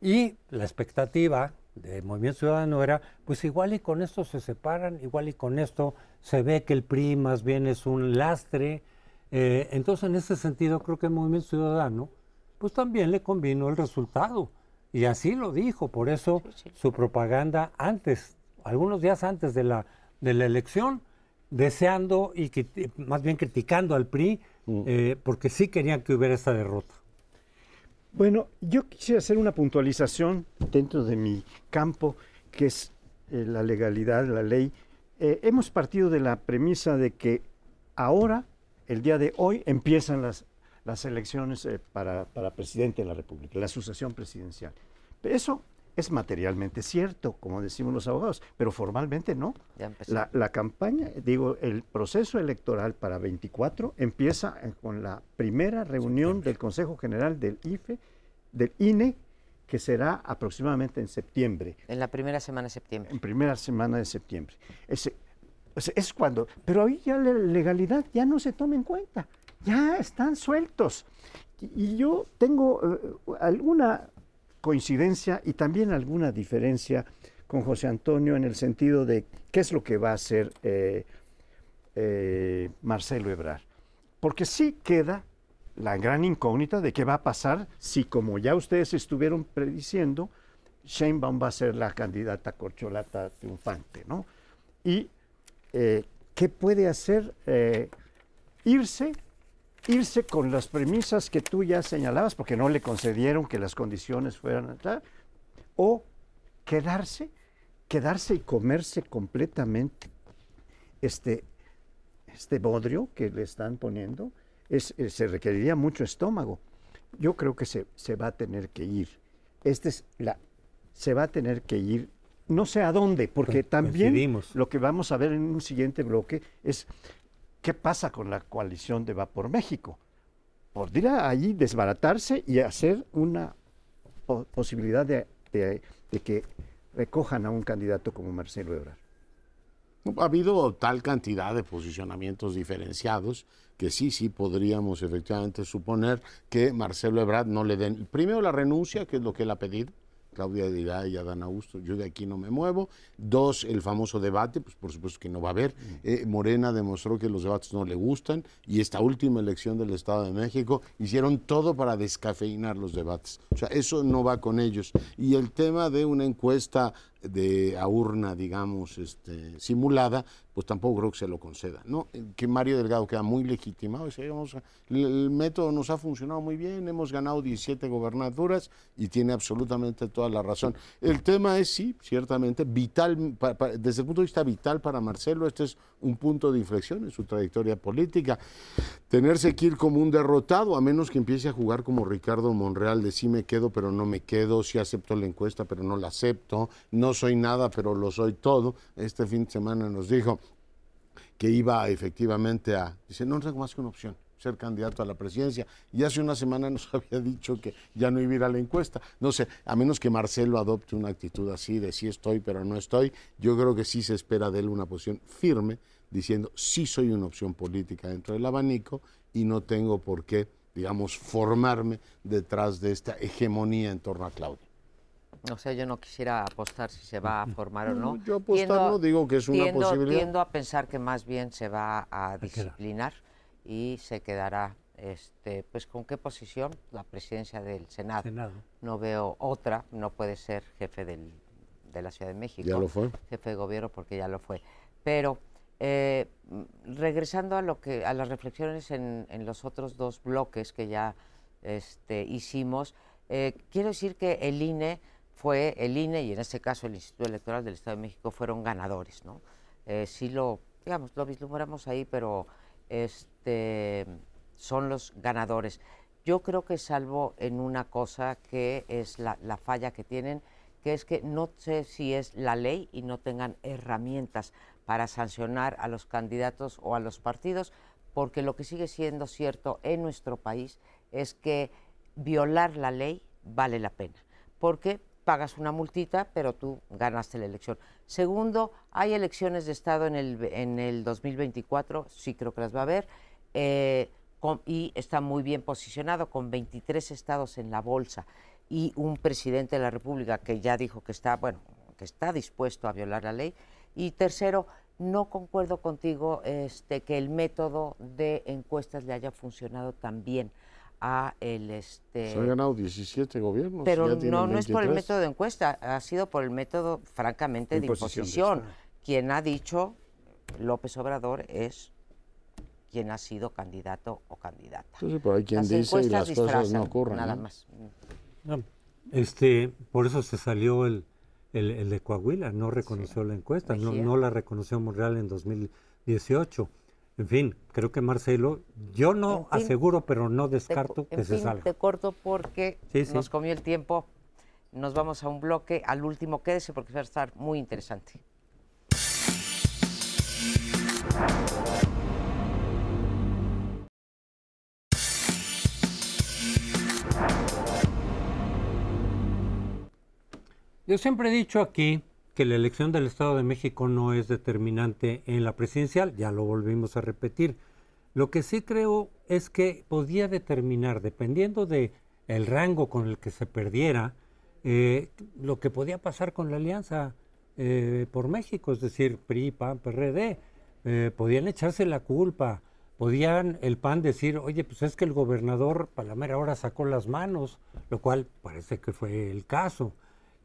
Y la expectativa de Movimiento Ciudadano era, pues igual y con esto se separan, igual y con esto se ve que el PRI más bien es un lastre. Eh, entonces, en ese sentido, creo que el Movimiento Ciudadano, pues también le convino el resultado. Y así lo dijo, por eso su propaganda antes, algunos días antes de la, de la elección, deseando y más bien criticando al PRI eh, porque sí querían que hubiera esa derrota. Bueno, yo quisiera hacer una puntualización dentro de mi campo, que es eh, la legalidad, la ley. Eh, hemos partido de la premisa de que ahora, el día de hoy, empiezan las, las elecciones eh, para, para presidente de la República, la sucesión presidencial. Eso es materialmente cierto, como decimos los abogados, pero formalmente no. La, la campaña, digo, el proceso electoral para 24 empieza eh, con la primera reunión del Consejo General del IFE, del INE, que será aproximadamente en septiembre, En la primera semana de septiembre. en primera semana de septiembre. Ese, es cuando, pero ahí ya la legalidad ya no se toma en cuenta, ya están sueltos. Y, y yo tengo eh, alguna coincidencia y también alguna diferencia con José Antonio en el sentido de qué es lo que va a hacer eh, eh, Marcelo Ebrard. Porque sí queda la gran incógnita de qué va a pasar si, como ya ustedes estuvieron prediciendo, Sheinbaum va a ser la candidata corcholata triunfante, ¿no? Y eh, qué puede hacer irse, irse con las premisas que tú ya señalabas, porque no le concedieron que las condiciones fueran tal, o quedarse, quedarse y comerse completamente este, este bodrio que le están poniendo, es, eh, se requeriría mucho estómago. Yo creo que se, se va a tener que ir. Este es la, se va a tener que ir, no sé a dónde, porque también lo que vamos a ver en un siguiente bloque es qué pasa con la coalición de Va por México. Podría ahí desbaratarse y hacer una po- posibilidad de- de que recojan a un candidato como Marcelo Ebrard. Ha habido tal cantidad de posicionamientos diferenciados que sí, sí podríamos efectivamente suponer que Marcelo Ebrard no le den primero la renuncia, que es lo que él ha pedido. Claudia dirá y Adán Augusto, yo de aquí no me muevo. Dos, el famoso debate, pues por supuesto que no va a haber. Eh, Morena demostró que los debates no le gustan y esta última elección del Estado de México hicieron todo para descafeinar los debates. O sea, eso no va con ellos. Y el tema de una encuesta de a urna, digamos, este, simulada, pues tampoco creo que se lo conceda. ¿no? Eh, Que Mario Delgado queda muy legitimado. dice, "Vamos a- el, método nos ha funcionado muy bien, hemos ganado 17 gobernaturas y tiene absolutamente toda la razón. El tema es, sí, ciertamente, vital, desde el punto de vista vital para Marcelo, este es un punto de inflexión en su trayectoria política. Tenerse que ir como un derrotado, a menos que empiece a jugar como Ricardo Monreal, de sí me quedo, pero no me quedo, sí acepto la encuesta, pero no la acepto, no soy nada, pero lo soy todo. Este fin de semana nos dijo que iba efectivamente a, dice, no tengo más que una opción, ser candidato a la presidencia. Y hace una semana nos había dicho que ya no iba a ir a la encuesta. No sé, a menos que Marcelo adopte una actitud así de sí estoy, pero no estoy, yo creo que sí se espera de él una posición firme, diciendo, sí soy una opción política dentro del abanico y no tengo por qué, digamos, formarme detrás de esta hegemonía en torno a Claudia. O sea, yo no quisiera apostar si se va a formar o no. Yo apostar no, digo que es una tiendo- posibilidad. Tiendo a pensar que más bien se va a disciplinar y se quedará, este, pues, ¿con qué posición? La presidencia del Senado. Senado. No veo otra, no puede ser jefe del- de la Ciudad de México. Ya lo fue. Jefe de gobierno porque ya lo fue. Pero eh, regresando a lo que a las reflexiones en, en los otros dos bloques que ya este, hicimos, eh, quiero decir que el INE fue el INE y en este caso el Instituto Electoral del Estado de México fueron ganadores, ¿no? Eh, sí lo, digamos, lo vislumbramos ahí, pero este, son los ganadores. Yo creo que salvo en una cosa que es la, la falla que tienen, que es que no sé si es la ley y no tengan herramientas para sancionar a los candidatos o a los partidos, porque lo que sigue siendo cierto en nuestro país es que violar la ley vale la pena, porque pagas una multita, pero tú ganaste la elección. Segundo, hay elecciones de Estado en el, en el 2024, sí creo que las va a haber, eh, y está muy bien posicionado con 23 estados en la bolsa y un presidente de la República que ya dijo que está, bueno, que está dispuesto a violar la ley. Y tercero, no concuerdo contigo este, que el método de encuestas le haya funcionado tan bien a el este Se han ganado 17 gobiernos. pero ya no, no es por el 23. método de encuesta, ha sido por el método, francamente, de Imposición de imposición. Estado. Quien ha dicho López Obrador es quién ha sido candidato o candidata. Entonces, por ahí quien dice y las cosas no ocurren. Nada más. este, por eso se salió el, el, de Coahuila, no reconoció la encuesta, no, no la reconoció Monreal en 2018. En fin, creo que Marcelo, yo no aseguro, pero no descarto que se salga. Te corto porque nos comió el tiempo. Nos vamos a un bloque, al último quédese porque va a estar muy interesante. Yo siempre he dicho aquí que la elección del Estado de México no es determinante en la presidencial, ya lo volvimos a repetir. Lo que sí creo es que podía determinar, dependiendo de el rango con el que se perdiera, eh, lo que podía pasar con la alianza eh, por México, es decir, PRI, PAN, PRD. Eh, podían echarse la culpa, podían el PAN decir, oye, pues es que el gobernador Palamera ahora sacó las manos, lo cual parece que fue el caso.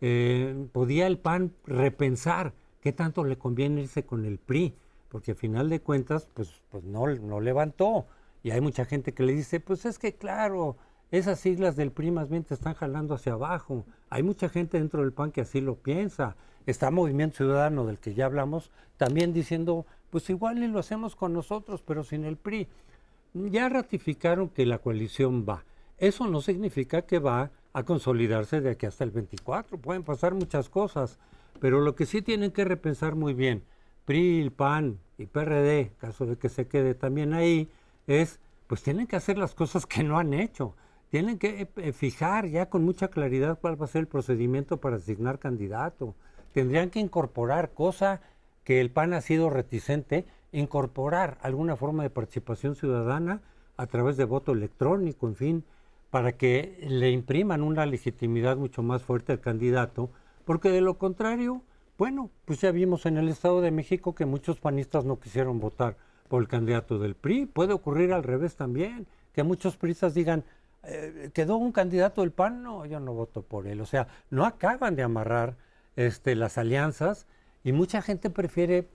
Eh, podía el PAN repensar qué tanto le conviene irse con el PRI, porque al final de cuentas, pues, pues no, no levantó. Y hay mucha gente que le dice, pues es que claro, esas siglas del PRI más bien te están jalando hacia abajo. Hay mucha gente dentro del PAN que así lo piensa. Está Movimiento Ciudadano, del que ya hablamos, también diciendo, pues igual lo hacemos con nosotros, pero sin el PRI. Ya ratificaron que la coalición va. Eso no significa que va a consolidarse de aquí hasta el 24. Pueden pasar muchas cosas, pero lo que sí tienen que repensar muy bien, PRI, PAN y PRD, caso de que se quede también ahí, es, pues tienen que hacer las cosas que no han hecho. Tienen que eh, fijar ya con mucha claridad cuál va a ser el procedimiento para asignar candidato. Tendrían que incorporar, cosa que el PAN ha sido reticente, incorporar alguna forma de participación ciudadana a través de voto electrónico, en fin, para que le impriman una legitimidad mucho más fuerte al candidato, porque de lo contrario, bueno, pues ya vimos en el Estado de México que muchos panistas no quisieron votar por el candidato del PRI. Puede ocurrir al revés también, que muchos priistas digan, eh, quedó un candidato del PAN, no, yo no voto por él. O sea, no acaban de amarrar este, las alianzas y mucha gente prefiere,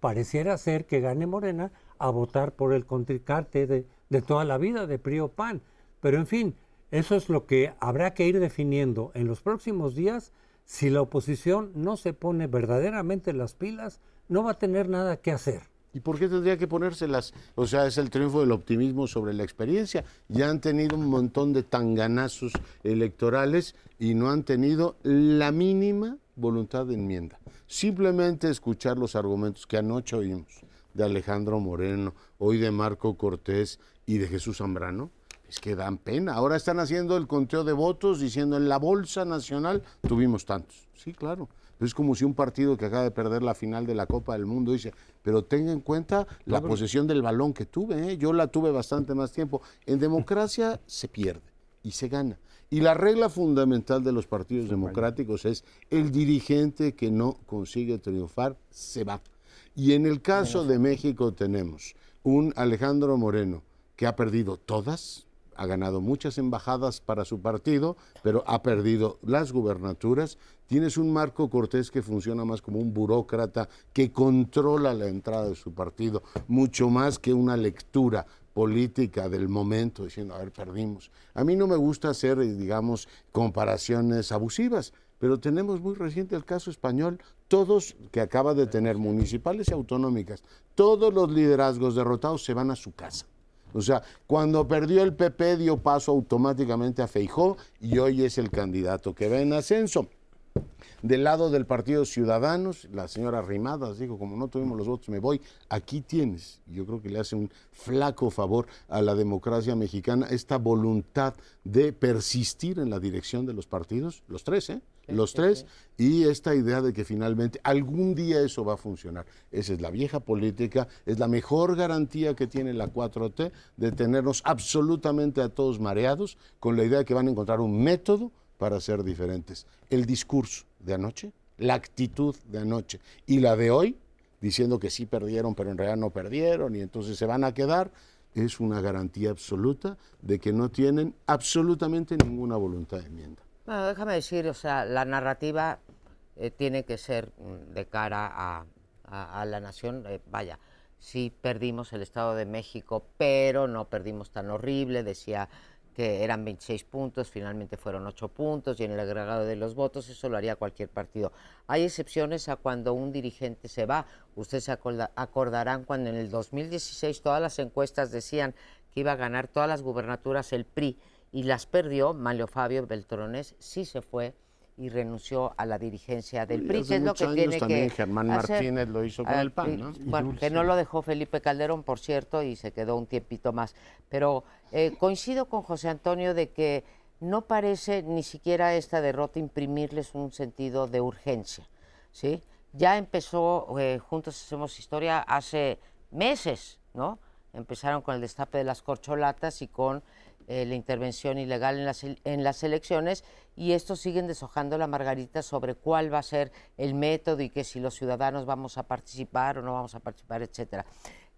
pareciera ser que gane Morena, a votar por el contrincante de, de toda la vida, de PRI o PAN. Pero en fin, eso es lo que habrá que ir definiendo en los próximos días. Si la oposición no se pone verdaderamente las pilas, no va a tener nada que hacer. ¿Y por qué tendría que ponérselas? O sea, es el triunfo del optimismo sobre la experiencia. Ya han tenido un montón de tanganazos electorales y no han tenido la mínima voluntad de enmienda. Simplemente escuchar los argumentos que anoche oímos de Alejandro Moreno, hoy de Marco Cortés y de Jesús Zambrano, es que dan pena. Ahora están haciendo el conteo de votos diciendo en la Bolsa Nacional tuvimos tantos. Sí, claro. Es como si un partido que acaba de perder la final de la Copa del Mundo dice, pero tenga en cuenta la posesión del balón que tuve. ¿eh? Yo la tuve bastante más tiempo. En democracia se pierde y se gana. Y la regla fundamental de los partidos democráticos es el dirigente que no consigue triunfar se va. Y en el caso de México tenemos un Alejandro Moreno que ha perdido todas, ha ganado muchas embajadas para su partido, pero ha perdido las gubernaturas. Tienes un Marco Cortés que funciona más como un burócrata que controla la entrada de su partido, mucho más que una lectura política del momento, diciendo, a ver, perdimos. A mí no me gusta hacer, digamos, comparaciones abusivas, pero tenemos muy reciente el caso español, todos que acaba de tener municipales y autonómicas, todos los liderazgos derrotados se van a su casa. O sea, cuando perdió el PP dio paso automáticamente a Feijó y hoy es el candidato que va en ascenso. Del lado del Partido Ciudadanos, la señora Rimadas dijo, como no tuvimos los votos, me voy. Aquí tienes, yo creo que le hace un flaco favor a la democracia mexicana esta voluntad de persistir en la dirección de los partidos, los tres, ¿eh? Los tres, y esta idea de que finalmente algún día eso va a funcionar. Esa es la vieja política, es la mejor garantía que tiene la 4T de tenernos absolutamente a todos mareados con la idea de que van a encontrar un método para ser diferentes. El discurso de anoche, la actitud de anoche y la de hoy, diciendo que sí perdieron, pero en realidad no perdieron y entonces se van a quedar, es una garantía absoluta de que no tienen absolutamente ninguna voluntad de enmienda. Bueno, déjame decir, o sea, la narrativa eh, tiene que ser mm, de cara a, la nación, eh, vaya, sí perdimos el Estado de México, pero no perdimos tan horrible, decía que eran 26 puntos, finalmente fueron 8 puntos y en el agregado de los votos eso lo haría cualquier partido. Hay excepciones a cuando un dirigente se va. Ustedes se acordarán cuando en el 2016 todas las encuestas decían que iba a ganar todas las gubernaturas el PRI y las perdió, Manlio Fabio Beltrones sí se fue y renunció a la dirigencia del PRI, que es lo que tiene también Germán Martínez lo hizo con el PAN, ¿no? Bueno, que no lo dejó Felipe Calderón, por cierto, y se quedó un tiempito más. Pero eh, coincido con José Antonio de que no parece ni siquiera esta derrota imprimirles un sentido de urgencia, ¿sí? Ya empezó, eh, Juntos Hacemos Historia, hace meses, ¿no? Empezaron con el destape de las corcholatas y con eh, la intervención ilegal en las, en las elecciones y estos siguen deshojando la margarita sobre cuál va a ser el método y que si los ciudadanos vamos a participar o no vamos a participar, etcétera.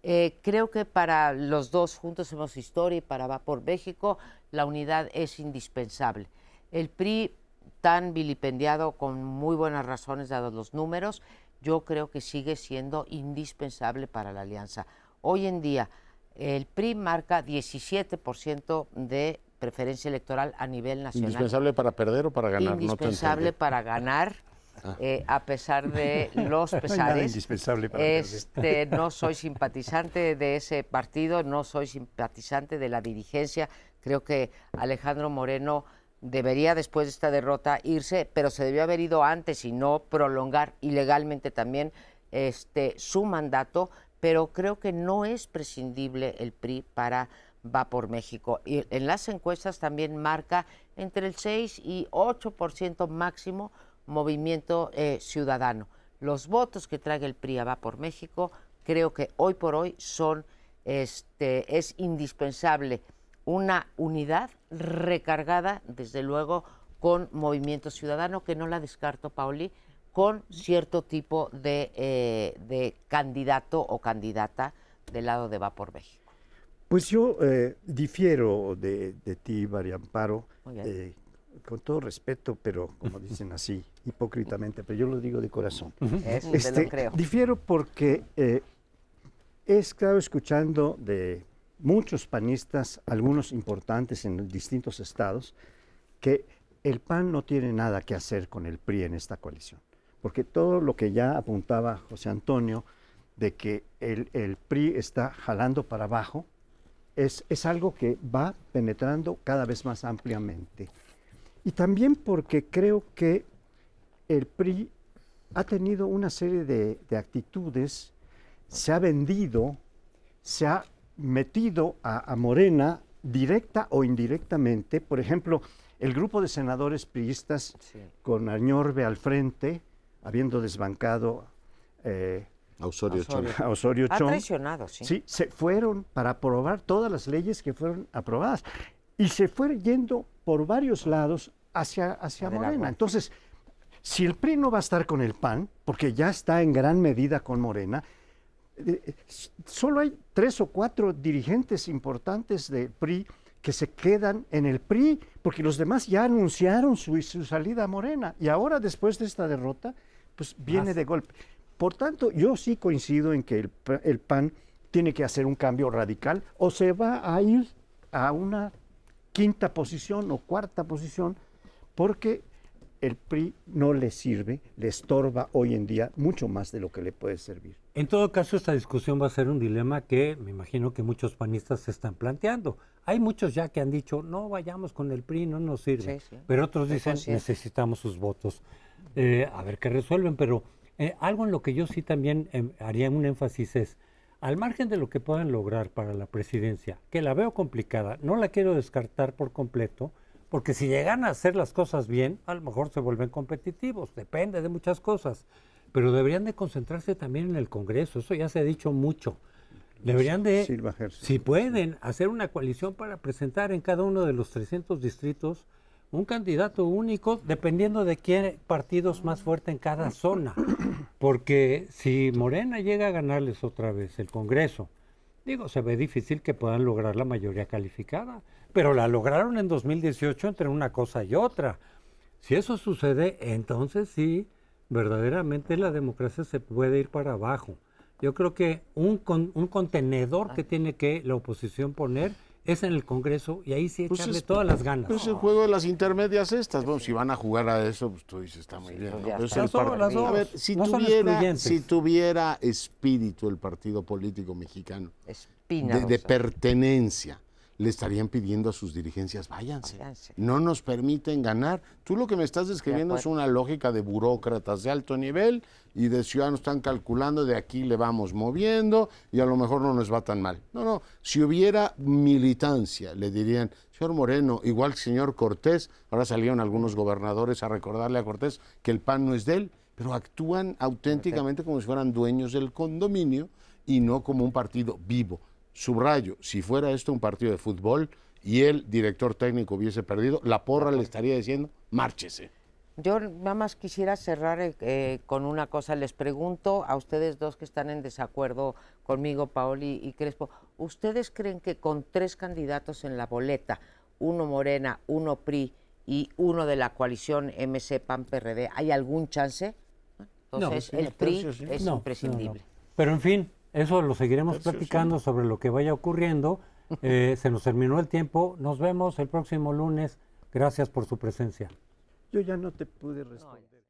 Eh, creo que para los dos juntos hemos historia y para Va por México la unidad es indispensable. El PRI tan vilipendiado con muy buenas razones dados los números, yo creo que sigue siendo indispensable para la alianza. Hoy en día el PRI marca 17% de preferencia electoral a nivel nacional. ¿Indispensable para perder o para ganar? Indispensable para ganar. Ah. Eh, a pesar de los pesares. indispensable para este, no soy simpatizante de ese partido, no soy simpatizante de la dirigencia. Creo que Alejandro Moreno debería después de esta derrota irse, pero se debió haber ido antes y no prolongar ilegalmente también este, su mandato pero creo que no es prescindible el PRI para va por México. Y en las encuestas también marca entre el 6 y 8% máximo movimiento eh, ciudadano. Los votos que trae el PRI a va por México creo que hoy por hoy son, este, es indispensable una unidad recargada, desde luego, con movimiento ciudadano, que no la descarto, Pauli, con cierto tipo de, eh, de candidato o candidata del lado de Va por México. Pues yo eh, difiero de, de, ti, María Amparo, eh, con todo respeto, pero como dicen así, hipócritamente, pero yo lo digo de corazón. este, creo. Difiero porque he estado escuchando de muchos panistas, algunos importantes en distintos estados, que el PAN no tiene nada que hacer con el PRI en esta coalición porque todo lo que ya apuntaba José Antonio de que el, PRI está jalando para abajo, es, es, algo que va penetrando cada vez más ampliamente. Y también porque creo que el PRI ha tenido una serie de, actitudes, se ha vendido, se ha metido a, Morena directa o indirectamente. Por ejemplo, el grupo de senadores priistas con Añorbe al frente, habiendo desbancado eh, a Osorio, Osorio. Ha traicionado, sí. Sí, se fueron para aprobar todas las leyes que fueron aprobadas y se fue yendo por varios lados hacia, hacia Morena. Entonces, si el PRI no va a estar con el PAN, porque ya está en gran medida con Morena, eh, solo hay tres o cuatro dirigentes importantes del PRI que se quedan en el PRI, porque los demás ya anunciaron su, su salida a Morena. Y ahora, después de esta derrota, pues viene de golpe. Por tanto, yo sí coincido en que el, el, PAN tiene que hacer un cambio radical o se va a ir a una quinta posición o cuarta posición porque el PRI no le sirve, le estorba hoy en día mucho más de lo que le puede servir. En todo caso, esta discusión va a ser un dilema que me imagino que muchos panistas se están planteando. Hay muchos ya que han dicho, no vayamos con el PRI, no nos sirve. Pero otros dicen, necesitamos sus votos. Eh, a ver qué resuelven, pero eh, algo en lo que yo sí también em, haría un énfasis es, al margen de lo que puedan lograr para la presidencia, que la veo complicada, no la quiero descartar por completo, porque si llegan a hacer las cosas bien, a lo mejor se vuelven competitivos, depende de muchas cosas, pero deberían de concentrarse también en el Congreso, eso ya se ha dicho mucho. Deberían de, si pueden, hacer una coalición para presentar en cada uno de los 300 distritos un candidato único dependiendo de quién partido es más fuerte en cada zona. Porque si Morena llega a ganarles otra vez el Congreso, digo, se ve difícil que puedan lograr la mayoría calificada, pero la lograron en 2018 entre una cosa y otra. Si eso sucede, entonces sí, verdaderamente la democracia se puede ir para abajo. Yo creo que un, con- un contenedor que tiene que la oposición poner es en el Congreso y ahí sí Pues echarle es- todas las ganas. Pues el juego de las intermedias estas. Bueno, si van a jugar a eso, pues tú dices, está muy bien. pues ¿no? es está. el Las dos, par- las dos. A ver, si No son tuviera, si tuviera espíritu el partido político mexicano Espina. de, pertenencia, le estarían pidiendo a sus dirigencias, váyanse. Váyanse. No nos permiten ganar. Tú lo que me estás describiendo es una lógica de burócratas de alto nivel y de ciudadanos están calculando de aquí le vamos moviendo y a lo mejor no nos va tan mal. No, no, si hubiera militancia, le dirían, señor Moreno, igual que señor Cortés, ahora salieron algunos gobernadores a recordarle a Cortés que el pan no es de él, pero actúan auténticamente como si fueran dueños del condominio y no como un partido vivo. Subrayo, si fuera esto un partido de fútbol y el director técnico hubiese perdido, la porra le estaría diciendo, márchese. Yo nada más quisiera cerrar eh, eh, con una cosa. Les pregunto a ustedes dos que están en desacuerdo conmigo, Paoli y Crespo, ¿ustedes creen que con tres candidatos en la boleta, uno Morena, uno PRI y uno de la coalición MC PAN PRD, hay algún chance? Entonces, el PRI es No, no, no. imprescindible. Pero en fin, eso lo seguiremos platicando sobre lo que vaya ocurriendo. Eh, se nos terminó el tiempo. Nos vemos el próximo lunes. Gracias por su presencia. Yo ya no te pude responder.